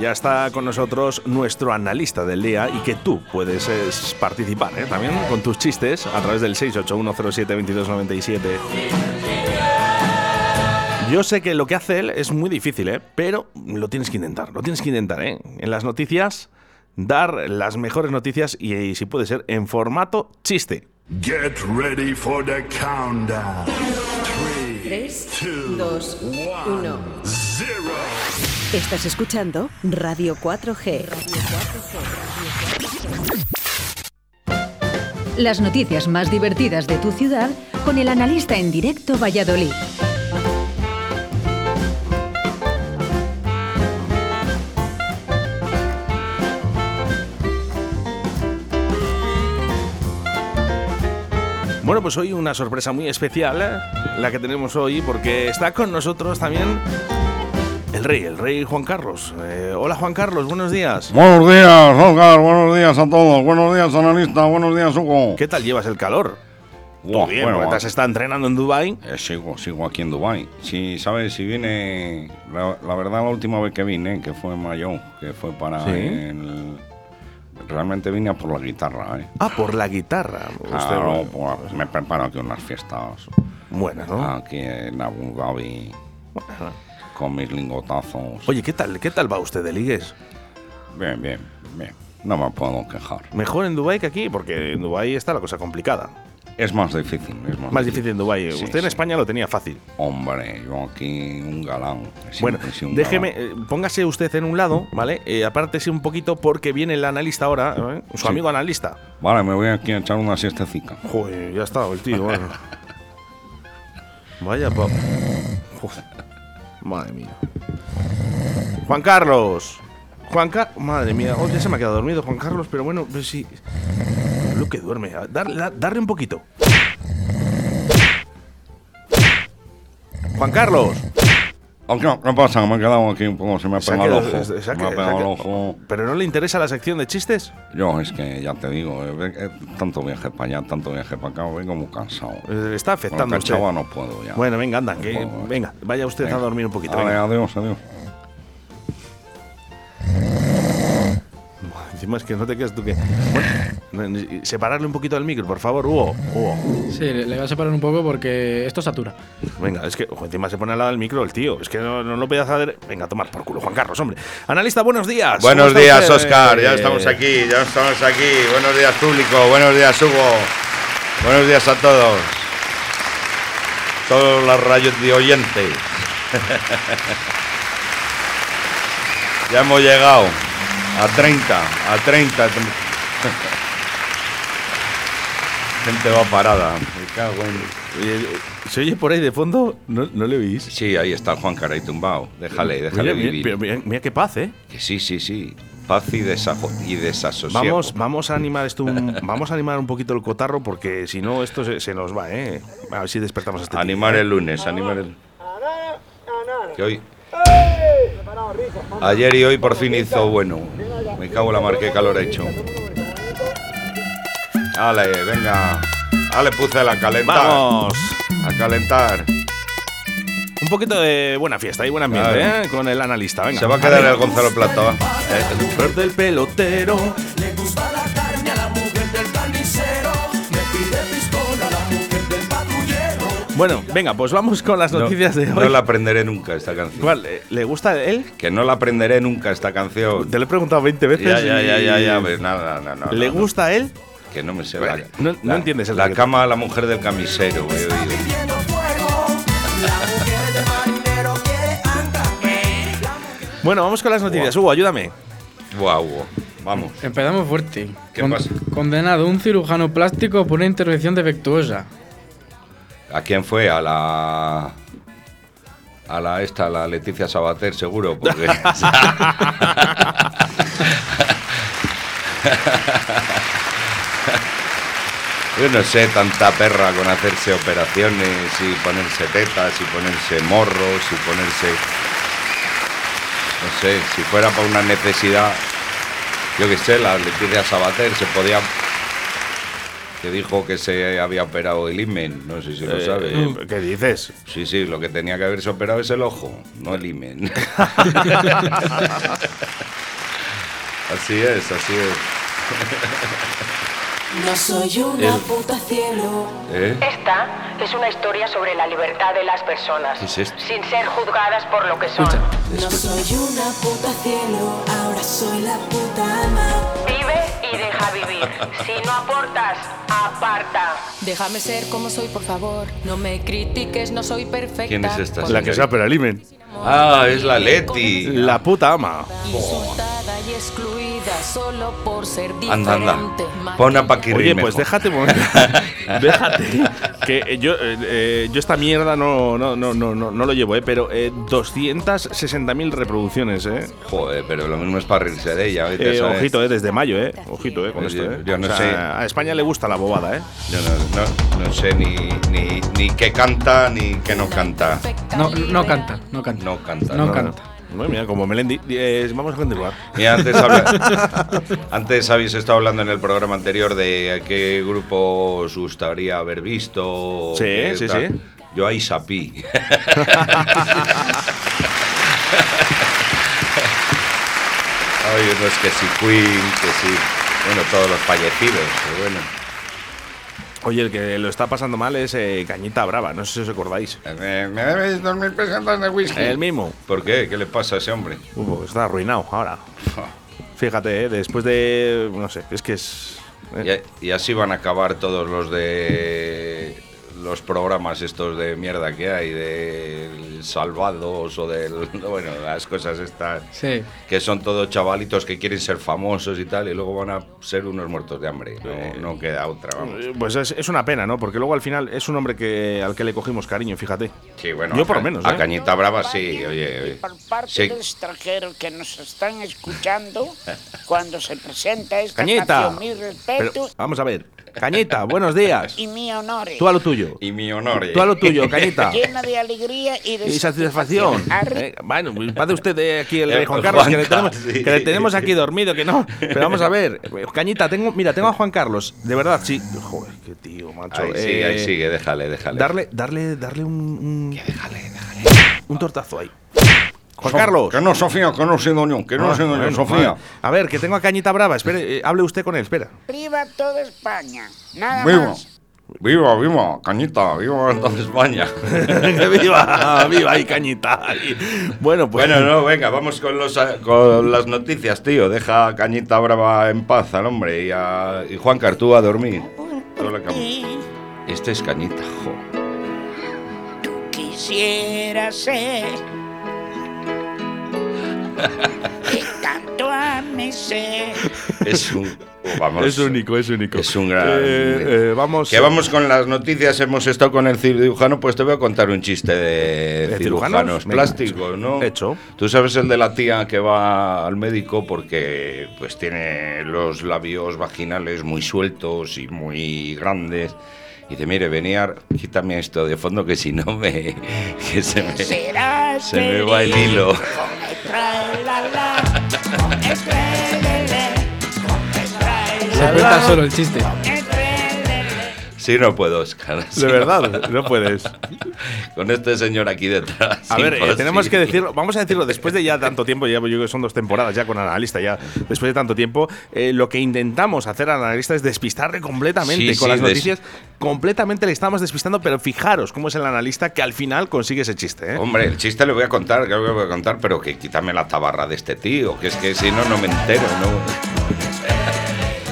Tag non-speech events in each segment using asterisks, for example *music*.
Ya está con nosotros nuestro analista del día y que tú puedes eh, participar ¿eh? también con tus chistes a través del 681072297. Yo sé que lo que hace él es muy difícil, ¿eh? pero lo tienes que intentar, lo tienes que intentar. ¿eh? En las noticias, dar las mejores noticias y, y si puede ser en formato chiste. Get ready for the countdown. 3, 2, 1. Zero. Estás escuchando Radio 4G. Las noticias más divertidas de tu ciudad con el analista en directo Valladolid. Bueno, pues hoy una sorpresa muy especial, ¿eh? la que tenemos hoy, porque está con nosotros también el rey, el rey Juan Carlos. Eh, hola Juan Carlos, buenos días. Buenos días, Oscar. Buenos días a todos. Buenos días, analista. Buenos días, Hugo. ¿Qué tal llevas el calor? Muy bien, bueno, estado entrenando en Dubai. eh, sigo, sigo aquí en Dubai. Sí, sabes, si vine, la, la verdad la última vez que vine, que fue en mayo, que fue para Sí. el, realmente vine a por la guitarra, ¿eh? Ah, por la guitarra. Usted- Claro, por- me preparo aquí unas fiestas Buenas, ¿no? aquí en Abu Dhabi con mis lingotazos. Oye, ¿qué tal, ¿qué tal va usted de ligues? Bien, bien, bien. No me puedo quejar. Mejor en Dubai que aquí, porque en Dubai está la cosa complicada. Es más difícil, es más, Más difícil en Dubai. Sí, usted en sí. España lo tenía fácil. Hombre, yo aquí un galán. Bueno, un déjeme, galán. eh, póngase usted en un lado, ¿vale? Eh, apártese un poquito porque viene el analista ahora, ¿eh? su Sí. amigo analista. Vale, me voy aquí a echar una siestecica. Joder, ya está el tío. bueno. *laughs* Vaya pa... Madre mía. Juan Carlos. Juan Carlos. Madre mía. Oh, ya se me ha quedado dormido Juan Carlos, pero bueno, pues sí. Lo que duerme. Darle, da- darle un poquito. Juan Carlos. Aunque no, ¿qué pasa? Me he quedado aquí un poco, se me ha pegado el ojo. se ha me ha quedado- pegado el se ha ojo. ¿Pero no le interesa la sección de chistes? Yo, es que ya te digo, eh, eh, tanto viaje para allá, tanto viaje para acá, vengo muy cansado. Eh, está afectando usted. no puedo ya. Bueno, venga, anda. No que- puedo, venga, vaya usted a dormir un poquito. Vale, venga. adiós, adiós. Encima es que no te quedas tú que. Bueno, separarle un poquito del micro, por favor, Hugo. Hugo. Sí, le le voy a separar un poco porque esto satura. Venga, es que ojo, encima se pone al lado del micro el tío. Es que no, no lo podía hacer. Venga, a tomar por culo, Juan Carlos, hombre. Analista, buenos días. Buenos ¿Cómo está días, usted? Oscar. Ya Eh, estamos aquí, ya estamos aquí. Buenos días, público. Buenos días, Hugo. Buenos días a todos. Todos los rayos de oyentes. *laughs* ya hemos llegado a 30, a 30. Gente va parada. Me cago en- Oye, ¿Se oye por ahí de fondo? ¿No, no le oís? Sí, ahí está Juan Caray tumbado. Déjale, déjale Mira, vivir. mira, mira qué paz, ¿eh? Que sí, sí, sí. Paz y, desajo- y desasosiego. Vamos, vamos a animar esto un, *laughs* vamos a animar un poquito el cotarro porque si no esto se, se nos va, ¿eh? A ver si despertamos a este Animar ¿eh? el lunes, animar el. Que hoy. Ayer y hoy por fin hizo bueno. Me cago en la mar, qué calor ha hecho. Dale, venga. Dale, puse a calentar. Vamos. A calentar. Un poquito de buena fiesta y buen ambiente, Claro. ¿eh? Con el analista, venga. Se va a quedar el Gonzalo Plata, va. El flor del pelotero. Bueno, venga, pues vamos con las No, noticias de no hoy. la aprenderé nunca esta canción. ¿Cuál? eh, ¿Le gusta a él? Que no la aprenderé nunca esta canción. Te lo he preguntado 20 veces. Ya, ya, y- ya, ya, ya. pues nada, no, no, ¿Le no, no. gusta a él? Que no me sé Bueno, la, no- no la- entiendes el La cama a la mujer del camisero, he oído. Bueno, vamos con las noticias. Hugo, ayúdame. Guau, guau. Vamos. Empezamos fuerte. ¿Qué pasa? Condenado un cirujano plástico por una intervención defectuosa. ¿A quién fue? A la. A la esta, a la Leticia Sabater, seguro, porque. *laughs* *laughs* *laughs* Yo no sé, tanta perra con hacerse operaciones y ponerse tetas y ponerse morros y ponerse. No sé, si fuera para una necesidad, yo qué sé, la Leticia Sabater se podía que dijo que se había operado el imen. No sé si lo Eh, sabe. eh, ¿Qué dices? Sí, sí, lo que tenía que haberse operado es el ojo, no el imen. *laughs* así es, así es. No soy una puta cielo. ¿Eh? Esta es una historia sobre la libertad de las personas, ¿Qué es esto? sin ser juzgadas por lo que son. Escucha. No soy una puta cielo. Ahora soy la puta ama. Vive y deja vivir. Si no aportas, aparta. Déjame ser como soy, por favor. No me critiques, no soy perfecta. ¿Quién es esta La que se opera el imen. Ah, es la Leti. La puta ama. Insultada y excluida solo por ser Anda, diferente. anda. Pon a Paquirri Oye, mejor. pues déjate un momento. *laughs* déjate. Que eh, yo, eh, eh, yo esta mierda no, no, no, no, no, no lo llevo, ¿eh? Pero eh, 260.000 reproducciones, ¿eh? Joder, pero lo mismo es para reírse de ella. Eh, ojito, ¿eh? Desde mayo, ¿eh? Ojito, ¿eh? Con esto, ¿eh? yo no O sea, sé. A España le gusta la bobada, ¿eh? Yo no, no- no sé ni, ni, ni qué canta ni qué no canta. No, no canta, no canta. No canta. No no. canta. No, mira, como Melendi. Eh, vamos a continuar. Mira, antes, habla- *laughs* antes habéis estado hablando en el programa anterior de a qué grupo os gustaría haber visto. Sí, sí, tal. sí. Yo a Isapi. *laughs* Ay, no es que sí Queen, que sí. Bueno, todos los fallecidos, pero bueno. Oye, el que lo está pasando mal es eh, Cañita Brava, no sé si os acordáis. Eh, ¿Me debes dos mil pesetas de whisky? El mismo. ¿Por qué? ¿Qué le pasa a ese hombre? Uf, está arruinado ahora. Fíjate, ¿eh? después de. No sé, es que es. Y, y así van a acabar todos los de los programas estos de mierda que hay, del Salvados o del... *laughs* Bueno, las cosas estas Sí. que son todos chavalitos que quieren ser famosos y tal, y luego van a ser unos muertos de hambre. No, no queda otra, vamos. Eh, Pues es, es una pena, ¿no? Porque luego al final es un hombre que, al que le cogimos cariño, fíjate. Sí, bueno, Yo a por lo menos, A ¿eh? Cañita Brava sí, oye, oye. por parte Sí. de extranjeros que nos están escuchando *laughs* cuando se presenta esta Cañita. canción. Mi Pero, respeto vamos a ver. Cañita, buenos días. y mi honor. Tú a lo tuyo. Y mi honor. Tú a lo tuyo, Cañita. *laughs* Llena de alegría y de Y satisfacción. Eh, bueno, padre usted de aquí el *laughs* rey Juan Carlos, que le, tenemos, sí. que le tenemos aquí dormido, que no. Pero vamos a ver, Cañita, tengo, mira, tengo a Juan Carlos, de verdad, sí. Joder, qué tío, macho. Ahí sigue, ahí Eh, sigue, déjale, déjale. Darle, darle, darle un. un Un tortazo ahí. Juan Carlos. Que no, Sofía, que no sé, doño, que no Ah, doño, bueno, Sofía. vale. A ver, que tengo a Cañita Brava. Espere, eh, hable usted con él, espera. Viva toda España. Nada Viva, más. viva, viva, Cañita, viva toda España. *laughs* viva, viva ahí, Cañita. Bueno, pues. Bueno, no, venga, vamos con, los, con las noticias, tío. Deja a Cañita Brava en paz al hombre y, a, y Juan Cartú a dormir. Este es Cañita, jo. Tú quisieras ser *laughs* que tanto a mi ser. Es un. Vamos. Es único, es único. Es un gran. Eh, eh, vamos. Que vamos con las noticias, hemos estado con el cirujano, pues te voy a contar un chiste de, ¿De cirujanos cirujanos? Plásticos, ¿no? Hecho. Tú sabes el de la tía que va al médico porque pues tiene los labios vaginales muy sueltos y muy grandes. Y dice, mire, venía, quítame esto de fondo que si no me... *laughs* que se me, se me va el hilo. Se cuenta solo el chiste. Sí, no puedo, Oscar. *laughs* sí De verdad, no puedes. *laughs* Con este señor aquí detrás. A ver, eh, tenemos que decirlo, vamos a decirlo, después de ya tanto tiempo, ya yo creo que son dos temporadas ya con analista, ya después de tanto tiempo, eh, lo que intentamos hacer al analista es despistarle completamente Sí, con sí, las noticias, completamente le estamos despistando, pero fijaros cómo es el analista que al final consigue ese chiste, ¿eh? Hombre, el chiste le voy a contar, que lo voy a contar, pero que quítame la tabarra de este tío, que es que si no, no me entero, ¿no?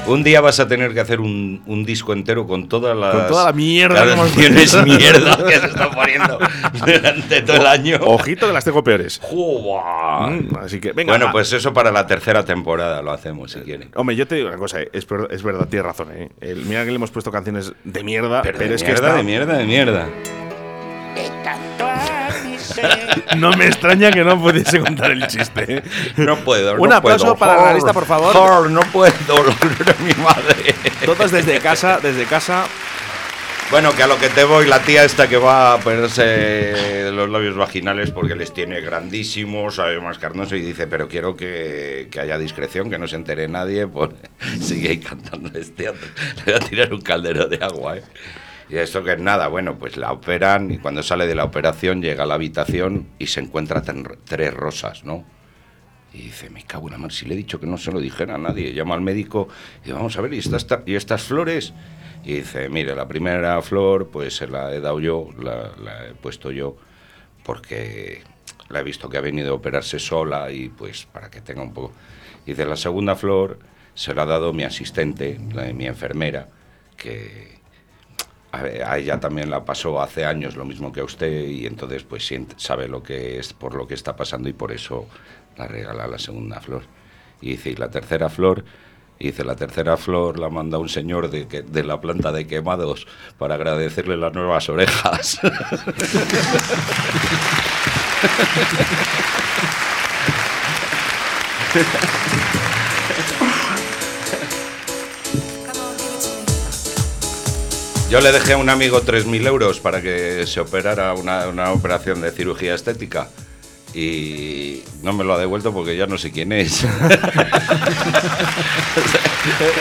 Un día vas a tener que hacer un, un disco entero con todas las Con toda la mierda canciones mierda que se está poniendo *laughs* durante todo el año. Ojito que las tengo peores. Mm, así que, venga. bueno, va. pues eso para la tercera temporada lo hacemos, si quieren. Hombre, yo te digo una cosa, eh, es, es verdad, tienes razón, ¿eh? El- mira que le hemos puesto canciones de mierda, pero, Pero, de es mierda, que esta- de mierda, de mierda. De tanto a mi ser. *laughs* no me extraña que no pudiese contar el chiste. No puedo, no Un aplauso puedo. para el analista, por favor. Jor, no puedo, mi madre. Todos desde casa, desde casa. Bueno, que a lo que te voy, la tía esta que va a ponerse los labios vaginales porque les tiene grandísimos, además carnoso, y dice, pero quiero que, que haya discreción, que no se entere nadie, pues *laughs* sigue ahí cantando este. Le voy a tirar un caldero de agua, ¿eh? Y esto que es nada, bueno, pues la operan y cuando sale de la operación llega a la habitación y se encuentra tres rosas, ¿no? Y dice, me cago en la mar, si le he dicho que no se lo dijera a nadie. Llama al médico y vamos a ver, ¿y, estas ta- ¿y estas flores? Y dice, mire, la primera flor pues se la he dado yo, la, he puesto yo, porque la he visto que ha venido a operarse sola y pues para que tenga un poco... Y dice, la segunda flor se la ha dado mi asistente, mi enfermera, que a, ella también la pasó hace años lo mismo que a usted y entonces pues sabe lo que es por lo que está pasando y por eso la regala la segunda flor. Y dice, y la tercera flor, y dice, la tercera flor la manda un señor de, que- de la planta de quemados para agradecerle las nuevas orejas. *laughs* Yo le dejé a un amigo 3.000 euros para que se operara una, una operación de cirugía estética y no me lo ha devuelto porque ya no sé quién es. *laughs*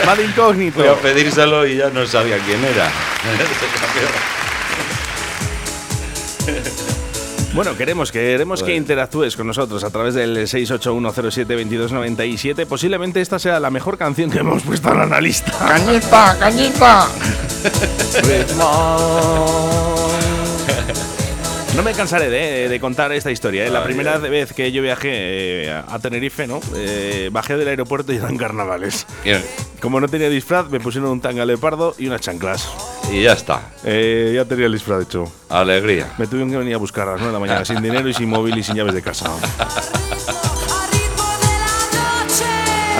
Va de incógnito. Voy a pedírselo y ya no sabía quién era. *laughs* Bueno, queremos, queremos que Bueno. interactúes con nosotros a través del 681072297. Posiblemente esta sea la mejor canción que hemos puesto al analista. ¡Cañita, cañita! No me cansaré de, de contar esta historia. ¿eh? La primera ay. vez que yo viajé eh, a Tenerife, ¿no? Eh, bajé del aeropuerto y eran carnavales. Bien, Como no tenía disfraz, me pusieron un tanga leopardo y unas chanclas. Y ya está. Eh, ya tenía el disfraz hecho. Alegría. Me tuvieron que venir a buscar a las 9 de la mañana sin dinero y sin móvil y sin llaves de casa.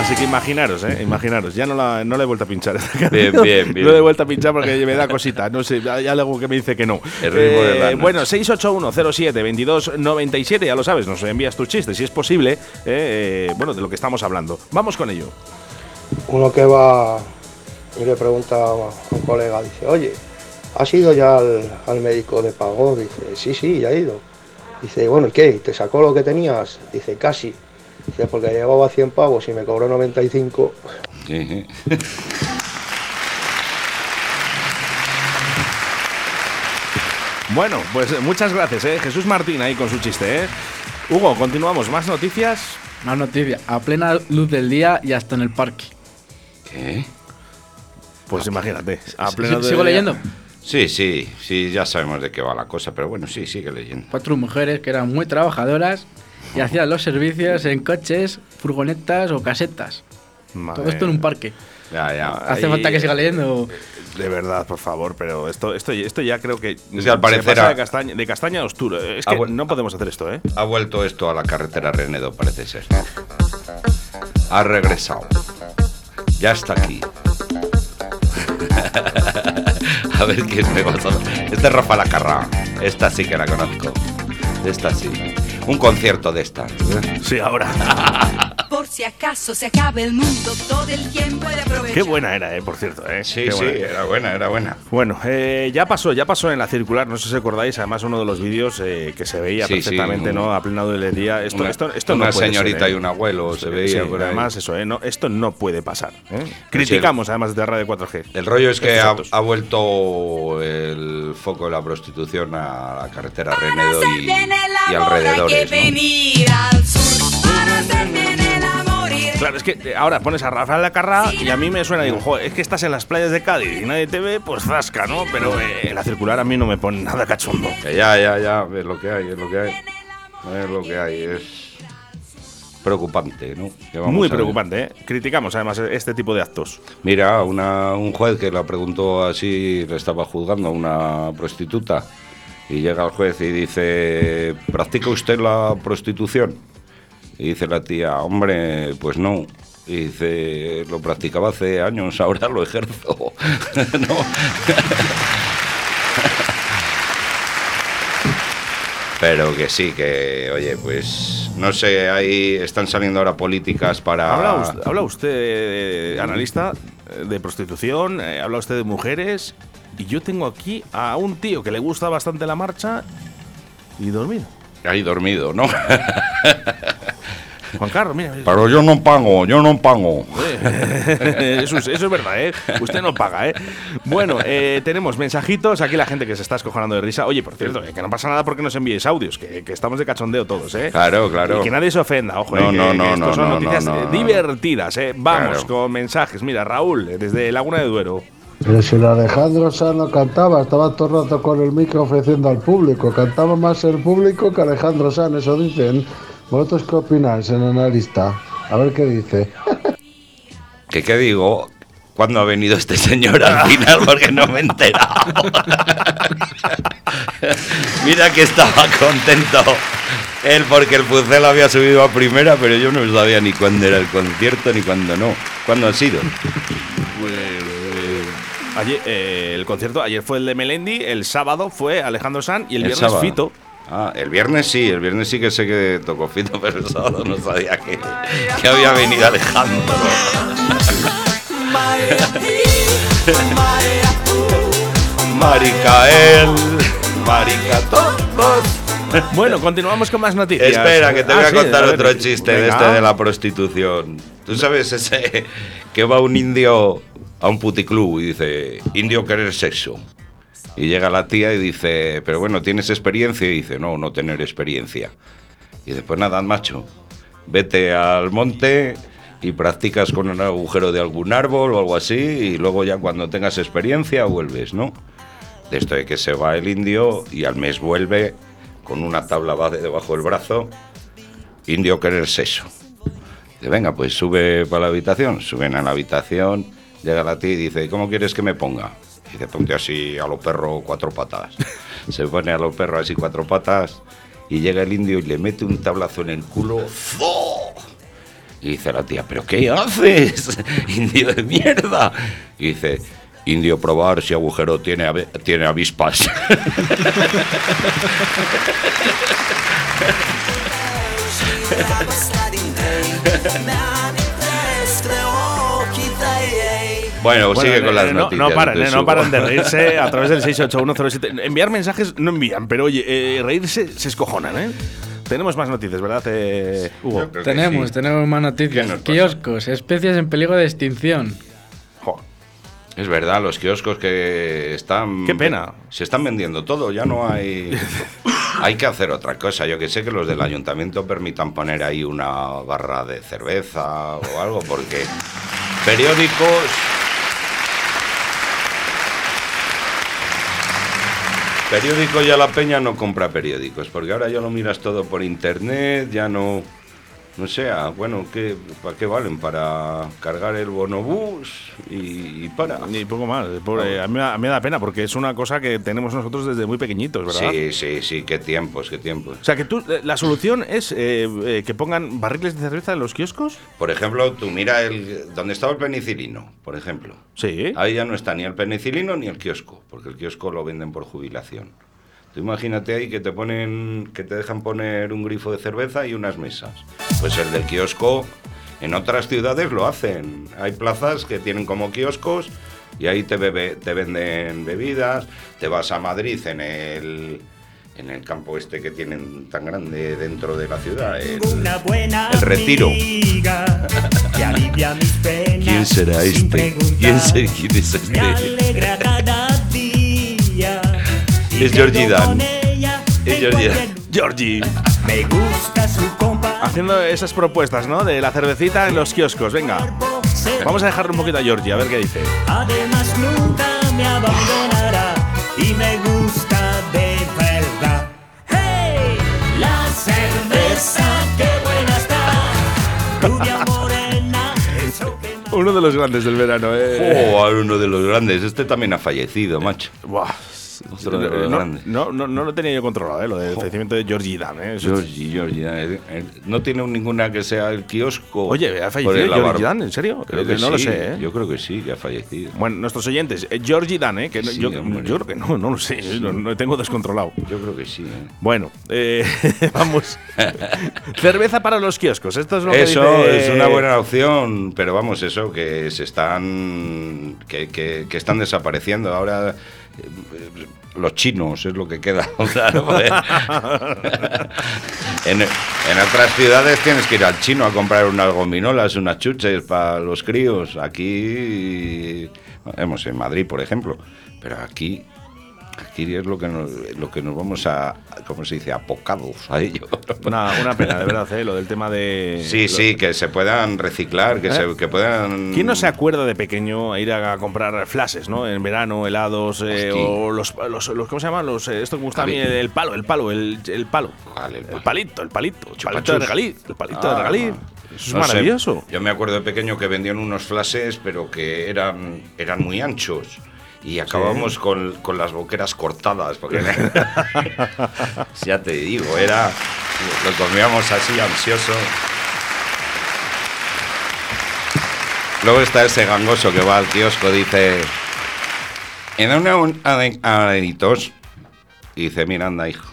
Así que imaginaros, ¿eh? Imaginaros. Ya no la, no la he vuelto a pinchar. esta *laughs* Bien, bien, bien. No la he vuelto a pinchar porque me da cosita. No sé, hay algo que me dice que no. El ritmo de la noche. bueno, 681072297, ya lo sabes, nos envías tus chistes, si es posible, eh, eh, bueno, de lo que estamos hablando. Vamos con ello. Uno que va y le pregunta a un colega, dice, oye, ¿has ido ya al, al médico de pago? Dice, sí, sí, ya he ido. Dice, bueno, ¿y qué? ¿Te sacó lo que tenías? Dice, casi. Dice, porque llevaba 100 pavos y me cobró 95. Sí. *laughs* Bueno, pues eh, muchas gracias, ¿eh? Jesús Martín ahí con su chiste, ¿eh? Hugo, continuamos. ¿Más noticias? Más noticia. A plena luz del día y hasta en el parque. ¿Qué? Pues imagínate. A pleno ¿Sigo de- leyendo? Sí, sí, sí, ya sabemos de qué va la cosa, pero bueno, sí, sigue leyendo. Cuatro mujeres que eran muy trabajadoras y hacían los servicios en coches, furgonetas o casetas. Madre- Todo esto en un parque. Ya, ya. ¿Hace Ahí- falta que siga leyendo? De verdad, por favor, pero esto, esto, esto ya creo que. Es que al parecer se pasa a- de castaña, de castaña a oscuro. Es que no podemos hacer esto, ¿eh? Ha vuelto esto a la carretera Renedo, parece ser. Ha regresado. Ya está aquí. *laughs* a ver quién me va a Este es Rafa Lacarra. Esta sí que la conozco. Esta sí. Un concierto de esta. Sí, ahora. *laughs* Por si acaso se acabe el mundo, todo el tiempo puede aprovechar. Qué buena era, eh, por cierto, eh. Sí, Qué sí, buena. era buena, era buena. Bueno, eh, ya pasó, ya pasó en la circular, no sé si acordáis, además uno de los vídeos eh, que se veía Sí, sí, perfectamente, un- ¿no? A plena día. Esto, Una- esto, esto una no puede señorita ser, ¿eh? y un abuelo se veía sí, por ahí. además eso, ¿eh? No, esto no puede pasar. ¿eh? Criticamos además de Radio 4G. El rollo es que ha, vuelto el foco de la prostitución a la carretera Renedo y, y alrededores. ¿no? venir al sur Claro, es que eh, ahora pones a Rafael Lacarra y a mí me suena, digo, joder, es que estás en las playas de Cádiz y nadie te ve, pues zasca, ¿no? Pero eh, la circular a mí no me pone nada cachondo. Ya, ya, ya, es lo que hay, es lo que hay. Es lo que hay, es preocupante, ¿no? Muy preocupante, ¿eh? Criticamos además este tipo de actos. Mira, una, un juez que la preguntó así, le estaba juzgando a una prostituta, y llega el juez y dice, ¿practica usted la prostitución? Y dice la tía, hombre, pues no. Y dice, lo practicaba hace años, *laughs* ahora lo ejerzo. *laughs* no. *laughs* Pero que sí, que, oye, pues, no sé, ahí están saliendo ahora políticas para... ¿Habla usted, habla usted, eh, analista, eh, de prostitución? Eh, ¿Habla usted de mujeres? Y yo tengo aquí a un tío que le gusta bastante la marcha y dormido. Ahí dormido, ¿no? Juan Carlos, mira. Pero yo no pago, yo no pago. Eh, *laughs* eso, es, eso es verdad, ¿eh? Usted no paga, ¿eh? Bueno, eh, tenemos mensajitos. Aquí la gente que se está escojonando de risa. Oye, por cierto, eh, que no pasa nada porque nos enviéis audios, que, que estamos de cachondeo todos, ¿eh? Claro, claro. Y que nadie se ofenda, ojo, No, eh, que- no, que no, estos no, son no, noticias no, eh, no. divertidas, ¿eh? Vamos Claro. con mensajes. Mira, Raúl, eh, desde Laguna de Duero. Pero si el Alejandro Sanz no cantaba, estaba todo el rato con el micro ofreciendo al público. Cantaba más el público que Alejandro Sanz, eso dicen. ¿Vosotros qué opináis en analista? A ver qué dice. *laughs* ¿Qué, qué digo? ¿Cuándo ha venido este señor al final? Porque no me he enterado. *laughs* Mira que estaba contento él porque el Pucel había subido a primera, pero yo no sabía ni cuándo era el concierto ni cuándo no. ¿Cuándo ha sido? Ayer, eh, el concierto, ayer fue el de Melendi, el sábado fue Alejandro Sanz y el, El viernes sábado. Fito. Ah, el viernes sí, el viernes sí que sé que tocó Fito, pero el sábado no sabía que, que había venido Alejandro. Maricael, Marica todos. Bueno, continuamos con más noticias. Espera, que te Ah, voy a sí, contar ver, otro chiste de este de la prostitución. Tú sabes ese que va un indio a un puticlub y dice, indio querer sexo. Y llega la tía y dice, pero bueno, ¿tienes experiencia? Y dice, no, no tener experiencia. Y dice, pues nada, macho, vete al monte y practicas con un agujero de algún árbol o algo así y luego ya cuando tengas experiencia vuelves, ¿no? De esto de que se va el indio y al mes vuelve con una tabla base debajo del brazo, indio querer sexo. Dice, venga, pues sube para la habitación. Suben a la habitación, llega la tía y dice, ¿cómo quieres que me ponga? Y dice, ponte así a lo perro cuatro patas. *laughs* Se pone a lo perro así cuatro patas y llega el indio y le mete un tablazo en el culo. ¡Zo! Y dice la tía, ¿pero qué haces? *laughs* Indio de mierda. Y dice, indio probar si agujero tiene, ave- tiene avispas. *laughs* Bueno, sigue con las eh, no, noticias. No paran, eh, no subo. paran de reírse a *laughs* través del 68107. Enviar mensajes no envían, pero oye, eh, reírse se escojonan, ¿eh? Tenemos más noticias, ¿verdad, eh, Hugo? Tenemos, sí. tenemos más ¿Qué noticias. Kioscos, especies en peligro de extinción. Jo, Es verdad, los kioscos que están. Qué pena. Se están vendiendo todo, ya no hay. *laughs* hay que hacer otra cosa. Yo que sé que los del ayuntamiento permitan poner ahí una barra de cerveza o algo, porque periódicos. Periódico ya la peña no compra periódicos, porque ahora ya lo miras todo por internet, ya no. No sé, ah, bueno, ¿qué, ¿para qué valen? Para cargar el bonobús y, y para. Ni poco más. Eh, a, mí, me da- a mí me da pena porque es una cosa que tenemos nosotros desde muy pequeñitos, ¿verdad? Sí, sí, sí, qué tiempos, qué tiempos. O sea, que tú, eh, la solución es eh, eh, que pongan barriles de cerveza en los kioscos. Por ejemplo, tú mira el, donde estaba el penicilino, por ejemplo. Sí. Ahí ya no está ni el penicilino ni el kiosco, porque el kiosco lo venden por jubilación. Tú imagínate ahí que te ponen, que te dejan poner un grifo de cerveza y unas mesas. Pues el del kiosco, en otras ciudades lo hacen. Hay plazas que tienen como kioscos y ahí te, bebe- te venden bebidas. Te vas a Madrid en el, en el campo este que tienen tan grande dentro de la ciudad. el- Una buena el retiro. *laughs* ¿Quién será este? ¿Quién, se- quién es este? Es Georgie Dan. Es Georgie Dan. Georgie. Me gusta su compa. Haciendo esas propuestas, ¿no? De la cervecita en los kioscos. Venga. Vamos a dejarle un poquito a Georgie, a ver qué dice. Además nunca me abandonará y me gusta de verdad. ¡Hey! La cerveza, qué buena está. Rubia morena, eso que más Uno de los grandes del verano, ¿eh? Oh, uno de los grandes. Este también ha fallecido, macho. Buah. Otro de los no, grandes. no, no, no lo tenía yo controlado, ¿eh? Lo del fallecimiento de Georgie Dan, ¿eh? Georgie, Georgie. eh, eh, No tiene ninguna que sea el kiosco. Oye, ¿ha fallecido Georgie Dan? ¿En serio? Creo Eh, que no sí, lo sé, ¿eh? Yo creo que sí, que ha fallecido. Bueno, nuestros oyentes, eh, Georgie Dan, ¿eh? Que no- Sí, yo, yo creo que no, no lo sé, ¿eh? no, no tengo descontrolado. Yo creo que sí. ¿eh? Bueno, eh, *laughs* vamos. *laughs* Cerveza para los kioscos, esto es lo Eso que dice... es una buena opción, pero vamos, eso que se están que, que- que están desapareciendo. Ahora eh, los chinos es lo que queda. *laughs* *laughs* En otras ciudades tienes que ir al chino a comprar unas gominolas, unas chuches para los críos. Aquí, hemos en Madrid, por ejemplo, pero aquí, es lo que nos, lo que nos vamos a, ¿cómo se dice? Apocados a ello. *laughs* Una, una pena, de verdad, ¿eh? lo del tema de. Sí, lo- sí, que se puedan reciclar, que, ¿Eh? se, que puedan... ¿Quién no se acuerda de pequeño a ir a comprar flashes, ¿no? En verano, helados, eh, o los, los, los- ¿Cómo se llaman? Los, eh, esto que me gusta a mí, el, el palo, el palo, el, el palo. El palito, el palito. El palito de regalí. El palito de Ah, regalí. Eso es no sé, maravilloso. yo me acuerdo de pequeño que vendían unos flashes, pero que eran, eran muy anchos. Y acabamos con, con las boqueras cortadas. Porque ya te digo, era. Lo comíamos así ansioso. Luego está ese gangoso que va al kiosco, dice. En una un- ade- adenitos. Y dice, mira, anda, hijo.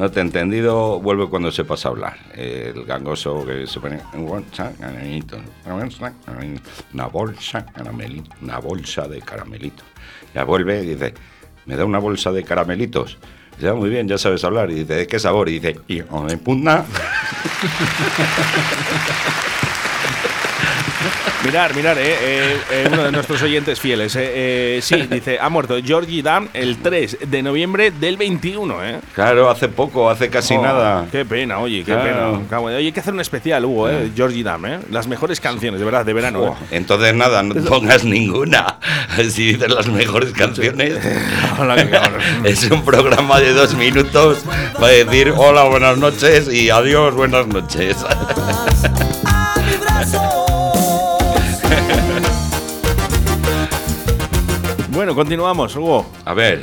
No te he entendido, vuelve cuando sepas hablar. El gangoso que se pone en bolsa, caramelito, una bolsa, caramelito, una bolsa de caramelito. Ya vuelve y dice, ¿me da una bolsa de caramelitos? "Ah, muy bien, ya sabes hablar. Y dice, ¿de qué sabor? Y dice, de puta. *laughs* Mirar, mirar, eh, eh, eh, uno de nuestros oyentes fieles. eh, eh, sí, *laughs* dice, ha muerto Georgie Dam el 3 de noviembre del 21, ¿eh? Claro, hace poco, hace casi Oh, nada. Qué pena, oye, qué Claro. pena. Oye, hay que hacer un especial, Hugo, ¿eh? Georgie Dam, ¿eh? Las mejores canciones, de verdad, de verano. Oh, ¿eh? entonces nada, no pongas ninguna. *laughs* Si dices las mejores canciones, *laughs* es un programa de dos minutos para decir hola, buenas noches y adiós, buenas noches. Bueno, continuamos, Hugo. A ver,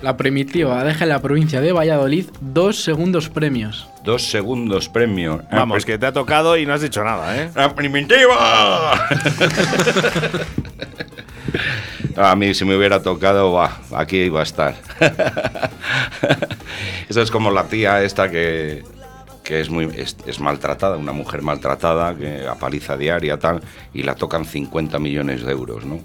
La primitiva deja en la provincia de Valladolid dos segundos premios. dos segundos premio. Ah, Vamos, pues- que te ha tocado y no has dicho nada, ¿eh? ¡La primitiva! *laughs* A mí si me hubiera tocado, va, aquí iba a estar. *laughs* Eso es como la tía esta que, que es muy es, es maltratada, una mujer maltratada, que a paliza diaria tal, y la tocan 50 millones de euros, ¿no?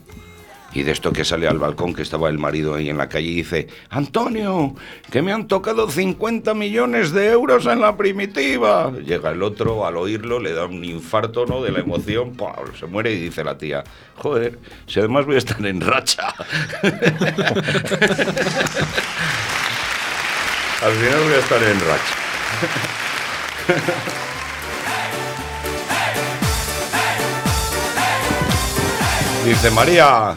Y de esto que sale al balcón, que estaba el marido ahí en la calle, y dice, Antonio, que me han tocado 50 millones de euros en la primitiva. Llega el otro, al oírlo, le da un infarto, ¿no? De la emoción, ¡pua! se muere y dice la tía, joder, si además voy a estar en racha. *laughs* al final voy a estar en racha. *laughs* Dice María,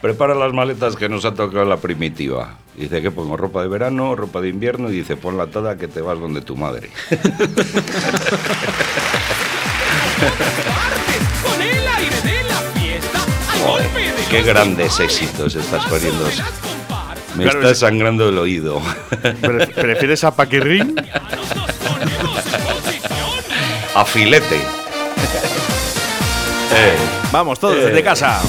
prepara las maletas que nos ha tocado la primitiva. Dice que pongo ropa de verano, ropa de invierno y dice ponla toda que te vas donde tu madre. *laughs* Joder, qué grandes éxitos estás poniendo. Me Claro, está es- sangrando el oído. Pre- ¿Prefieres a Paquirrín? A filete. Eh, Vamos, todos Eh. desde casa.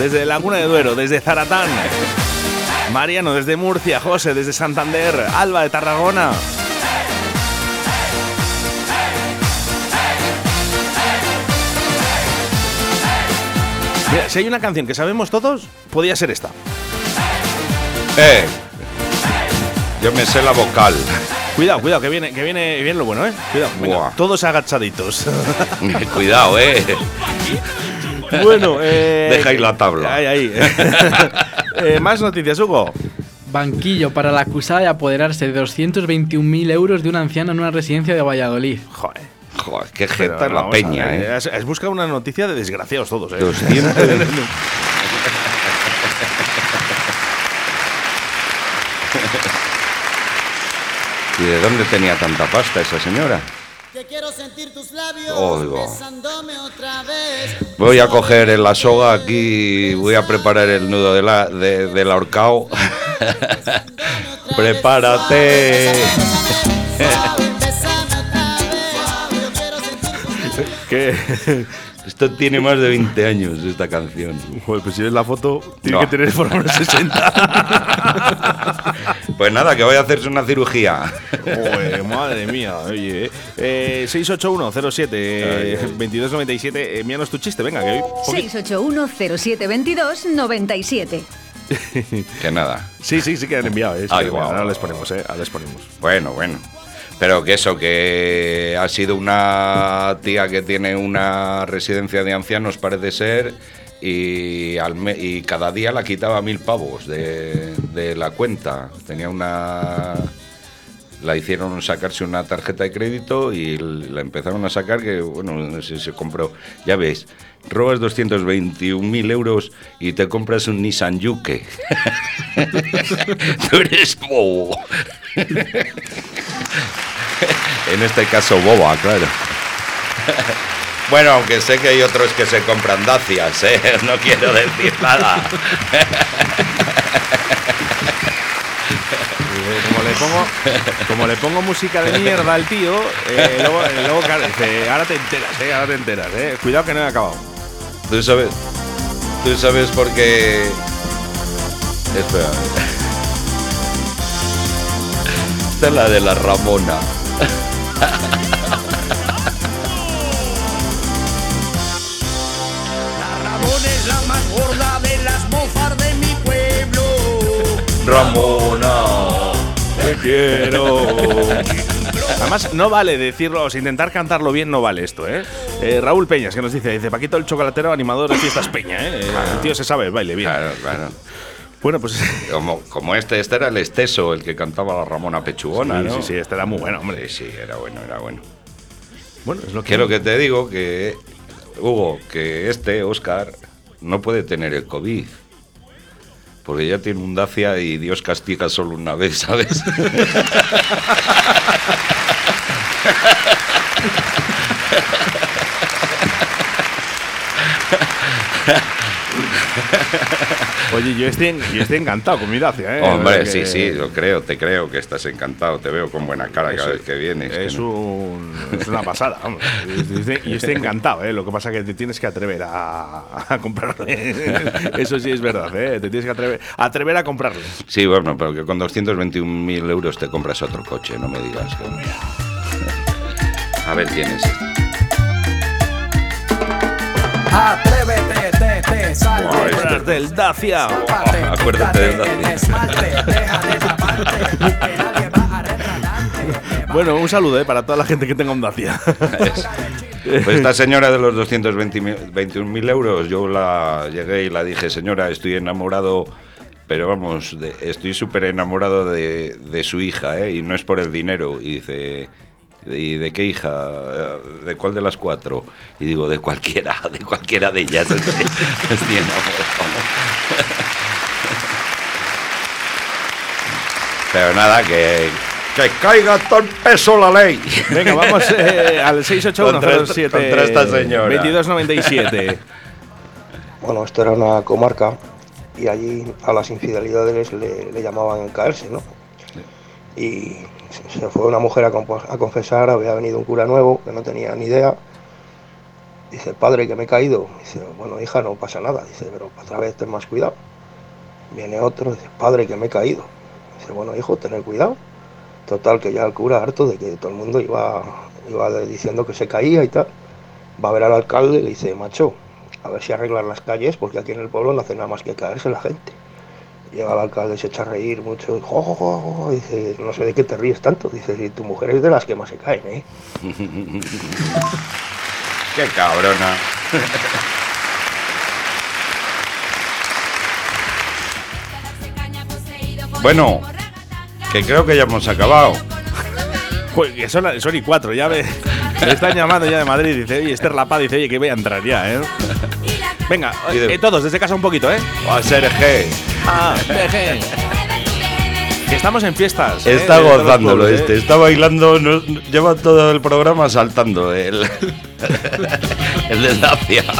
Desde Laguna de Duero, desde Zaratán. Mariano desde Murcia, José desde Santander, Alba de Tarragona. Mira, si hay una canción que sabemos todos, podía ser esta. eh. Yo me sé la vocal. Cuidado, cuidado, que viene, que viene, viene lo bueno, ¿eh? Cuidado, venga, Buah. todos agachaditos. *laughs* Cuidado, eh. *laughs* *laughs* bueno, eh, Deja ahí la tabla. Ahí, ahí. *laughs* Eh, más noticias, Hugo. Banquillo para la acusada de apoderarse de 221.000 euros de una anciana en una residencia de Valladolid. Joder. Joder, qué jeta la vamos a peña, ver, eh. Has, has buscado una noticia de desgraciados todos, ¿eh? 200. *laughs* ¿Y de dónde tenía tanta pasta esa señora? Que quiero sentir tus labios Oigo. besándome otra vez. Voy a coger la soga aquí, voy a preparar el nudo de la, de, del ahorcao. *laughs* Prepárate. *laughs* ¿Qué? Esto tiene más de 20 años, esta canción. Joder, pues si ves la foto, tiene No. que tener por lo menos 60. *laughs* Pues nada, que vaya a hacerse una cirugía. *laughs* Madre mía, oye. eh. Eh, 681-07-2297. Eh, envíanos tu chiste, venga, que hoy. poqui- 681 07 22 97. que nada. Sí, sí, sí que han enviado. ¿eh? Sí, Ay, guau. ahora les ponemos, ¿eh? Ahora les ponemos. Bueno, bueno. Pero que eso, que ha sido una tía que tiene una residencia de ancianos, parece ser, y, al me- y cada día la quitaba mil pavos de, la cuenta. Tenía una... La hicieron sacarse una tarjeta de crédito y la empezaron a sacar que, bueno, no se compró. Ya ves, robas 221.000 euros y te compras un Nissan Yuke. *laughs* Tú eres bobo. *laughs* en este caso, boba, claro. *laughs* Bueno, aunque sé que hay otros que se compran dacias, ¿eh? *laughs* no quiero decir nada. *laughs* Como le pongo, como le pongo música de mierda al tío, eh, luego, eh, luego, ahora te enteras, eh, ahora te enteras, eh. Cuidado que no he acabado. Tú sabes, tú sabes por qué. Espera. Esta es la de la Ramona. *laughs* Ramona, te quiero. Además, no vale decirlo, o sea, intentar cantarlo bien no vale esto, ¿eh? Eh, Raúl Peñas, que nos dice, dice, Paquito el chocolatero, animador de fiestas Peña, ¿eh? El tío se sabe el baile bien. Claro, claro. Bueno, pues... Como, como este, este era el esteso, el que cantaba la Ramona Pechugona, Sí, ¿no? sí, sí, este era muy bueno, hombre. Sí, sí, era bueno, era bueno. Bueno, es lo que... Quiero que te digo que, Hugo, que este, Oscar, no puede tener el COVID. Porque ya tiene un Dacia y Dios castiga solo una vez, ¿sabes? *laughs* *laughs* Oye, yo estoy, yo estoy encantado con mi Dacia, ¿eh? Hombre, Que- sí, sí, lo creo, te creo que estás encantado, te veo con buena cara cada vez que vienes. que Es, no- un- es una pasada, vamos. Yo estoy, yo estoy encantado, ¿eh? Lo que pasa es que te tienes que atrever a, a comprarle. *laughs* Eso sí es verdad, ¿eh? Te tienes que atrever, atrever a comprarle. Sí, bueno, pero que con 221.000 euros te compras otro coche, no me digas. que- A ver quién es. este. Atrévete. Comprar del Dacia. Acuérdate del Dacia. Bueno, un saludo, ¿eh? Para toda la gente que tenga un Dacia. Pues esta señora de los 221.000 euros, yo la llegué y la dije, señora, estoy enamorado, pero vamos, de- estoy súper enamorado de, de su hija, ¿eh? Y no es por el dinero. Y dice, ¿y de qué hija? ¿De cuál de las cuatro? Y digo, de cualquiera, *laughs* de cualquiera de ellas. *laughs* Pero nada, que, que caiga todo el peso la ley. Venga, vamos eh, al 681 Contra esta- contra esta señora. 2297. Bueno, esto era una comarca y allí a las infidelidades le, le llamaban caerse, ¿no? Y se- fue una mujer a confesar, había venido un cura nuevo que no tenía ni idea. Dice, padre, que me he caído. Dice, bueno, hija, no pasa nada. Dice, pero otra vez ten más cuidado. Viene otro, dice, padre, que me he caído. Dice, bueno, hijo, tener cuidado. Total, que ya el cura, harto de que todo el mundo iba, iba diciendo que se caía y tal, va a ver al alcalde y le dice, macho, a ver si arreglan las calles, porque aquí en el pueblo no hace nada más que caerse la gente. Llega el alcalde, se echa a reír mucho, y, jo, jo, dice, no sé de qué te ríes tanto, dice, si tu mujer es de las que más se caen, ¿eh? *laughs* Qué cabrona. *laughs* Bueno, que creo que ya hemos acabado. *laughs* Joder, que son, son y cuatro, ya me, me están llamando ya de Madrid. Dice, oye, Esther La Paz dice, oye, que voy a entrar ya, ¿eh? Venga, eh, todos, desde casa un poquito, ¿eh? A ser G. Ah. Que estamos en fiestas. ¿eh? Está los gozándolo este, ¿eh? está bailando, no- lleva todo el programa saltando. El, *laughs* el de Dacia. *laughs*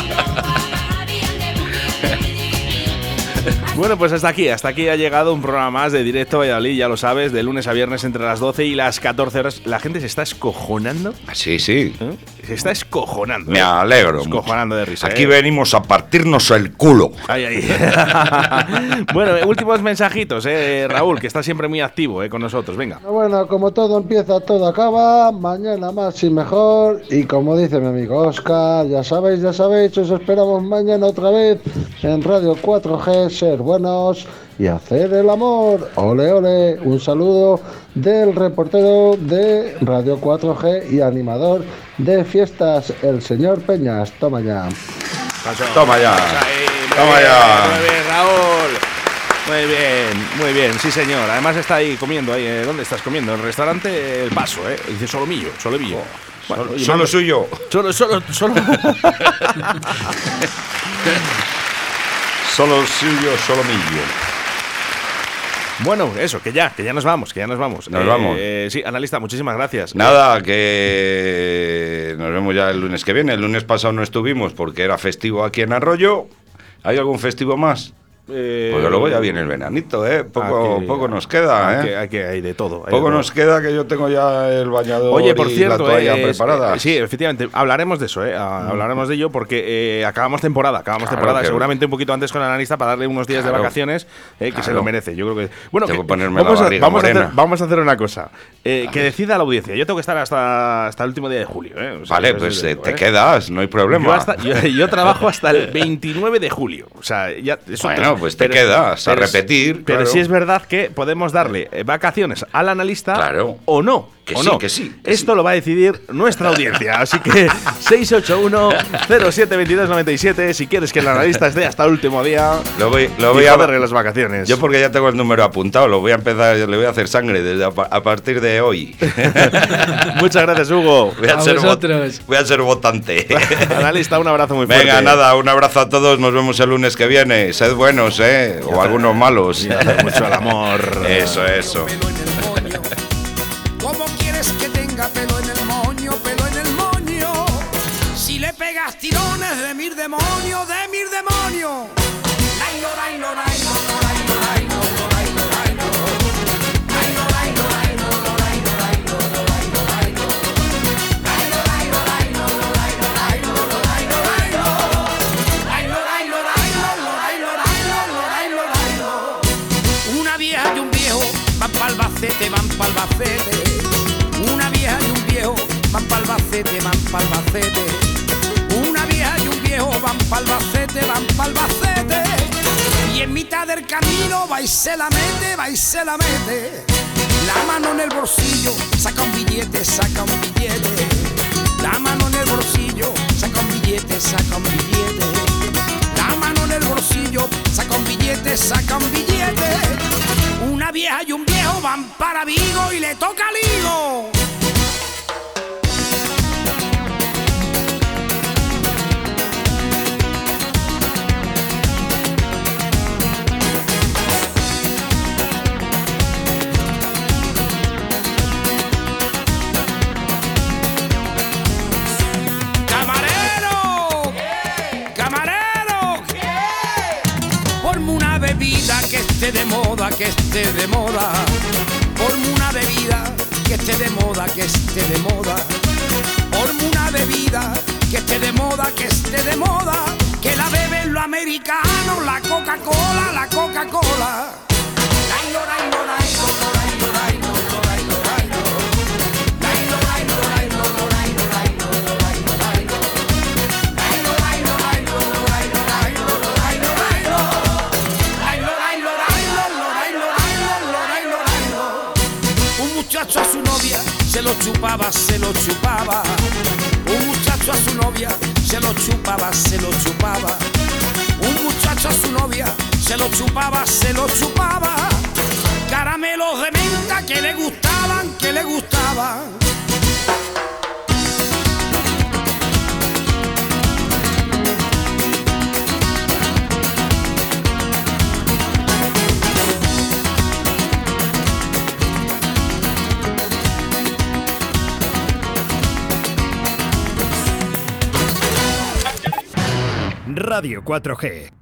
Bueno, pues hasta aquí, hasta aquí ha llegado un programa más de Directo Valladolid, ya lo sabes, de lunes a viernes entre las 12 y las 14 horas. La gente se está escojonando. Sí, sí. Se está escojonando. Me ¿eh? alegro. mucho. Escojonando de risa. Aquí ¿eh? venimos a partirnos el culo. Ay, ay. *laughs* bueno, eh, últimos mensajitos, eh, Raúl, que está siempre muy activo eh, con nosotros. Venga. Bueno, como todo empieza, todo acaba. Mañana más y mejor. Y como dice mi amigo Oscar, ya sabéis, ya sabéis, os esperamos mañana otra vez en Radio 4G, ser buenos y hacer el amor. Ole, ole. Un saludo del reportero de Radio 4G y animador de fiestas, el señor Peñas. Toma ya. Toma ya. Toma bien, ya. Muy bien, Raúl. Muy bien, muy bien, sí señor. Además está ahí comiendo ahí. eh, ¿Dónde estás comiendo? En el restaurante El Paso, ¿eh? Dice solomillo, solomillo. Bueno, Solo, solo suyo. Solo, solo, solo. *laughs* *laughs* Solo suyo, solo mío. bueno, eso, que ya, que ya nos vamos, que ya nos vamos. Nos Eh, vamos. eh, sí, analista, muchísimas gracias. Nada, que nos vemos ya el lunes que viene. El lunes pasado no estuvimos porque era festivo aquí en Arroyo. ¿Hay algún festivo más? Eh, Porque luego ya viene el veranito, ¿eh? Poco, aquí- poco nos queda, ¿eh? hay de todo. hay de Poco todo. nos queda que yo tengo ya el bañador Oye, por y cierto, la toalla es- preparada. eh, sí, efectivamente, hablaremos de eso, eh, ah, hablaremos de ello porque eh, acabamos temporada, acabamos Claro temporada, que- seguramente un poquito antes con el analista para darle unos días de vacaciones eh, que se lo merece. Yo creo que bueno, que- vamos, a, vamos, a hacer, vamos a hacer una cosa, eh, que decida la audiencia. Yo tengo que estar hasta hasta el último día de julio. eh, o sea, Vale, pues digo, te quedas, no hay problema. Yo, hasta- yo- yo trabajo hasta el *laughs* 29 de julio. O sea, ya, eso Bueno, pues te quedas a repetir, Pero claro. sí es verdad que podemos darle eh, vacaciones al analista Claro. o no. Que o sí, no. que sí, que Esto lo va a decidir nuestra audiencia. Así que *laughs* 681-072297. Si quieres que el analista esté hasta el último día. Lo voy, lo voy a joderle las vacaciones. Yo porque ya tengo el número apuntado, lo voy a empezar, le voy a hacer sangre desde a, pa- a partir de hoy. *laughs* Muchas gracias, Hugo. Voy a, A ser vo- vosotros. voy a ser votante. *laughs* Analista, un abrazo muy fuerte. Venga, nada, un abrazo a todos, nos vemos el lunes que viene. Sed buenos, ¿eh? O algunos malos. Y hacer mucho el amor. Eso, eso. Tirones de mil demonios, de mil demonios. Lailo, lailo, lailo, lailo, lailo, lailo, lailo. Lailo, lailo, lailo, lailo, lailo, lailo, lailo. Lailo, lailo, lailo, lailo, lailo, lailo, lailo. Lailo, lailo, lailo, lailo, lailo, lailo, lailo. Una vieja y un viejo van pa'l Albacete, van pa'l Albacete. Una vieja y un viejo van pa'l Albacete, van Albacete, van pa'l Albacete. Y en mitad del camino va y se la mete, va y se la mete. La mano en el bolsillo, saca un billete, saca un billete. La mano en el bolsillo, saca un billete, saca un billete. La mano en el bolsillo, saca un billete, saca un billete. Una vieja y un viejo van para Vigo y le toca ligo. ¡Camarero! De moda, que esté de moda. Ponme una bebida que esté de moda, que esté de moda. Ponme una bebida que esté de moda, que esté de moda. Que la beben los americanos, la Coca-Cola, la Coca-Cola. Lo chupaba, se lo chupaba. Un muchacho a su novia se lo chupaba, se lo chupaba. Un muchacho a su novia se lo chupaba, se lo chupaba. Caramelos de menta que le gustaban, que le gustaban. Radio 4G.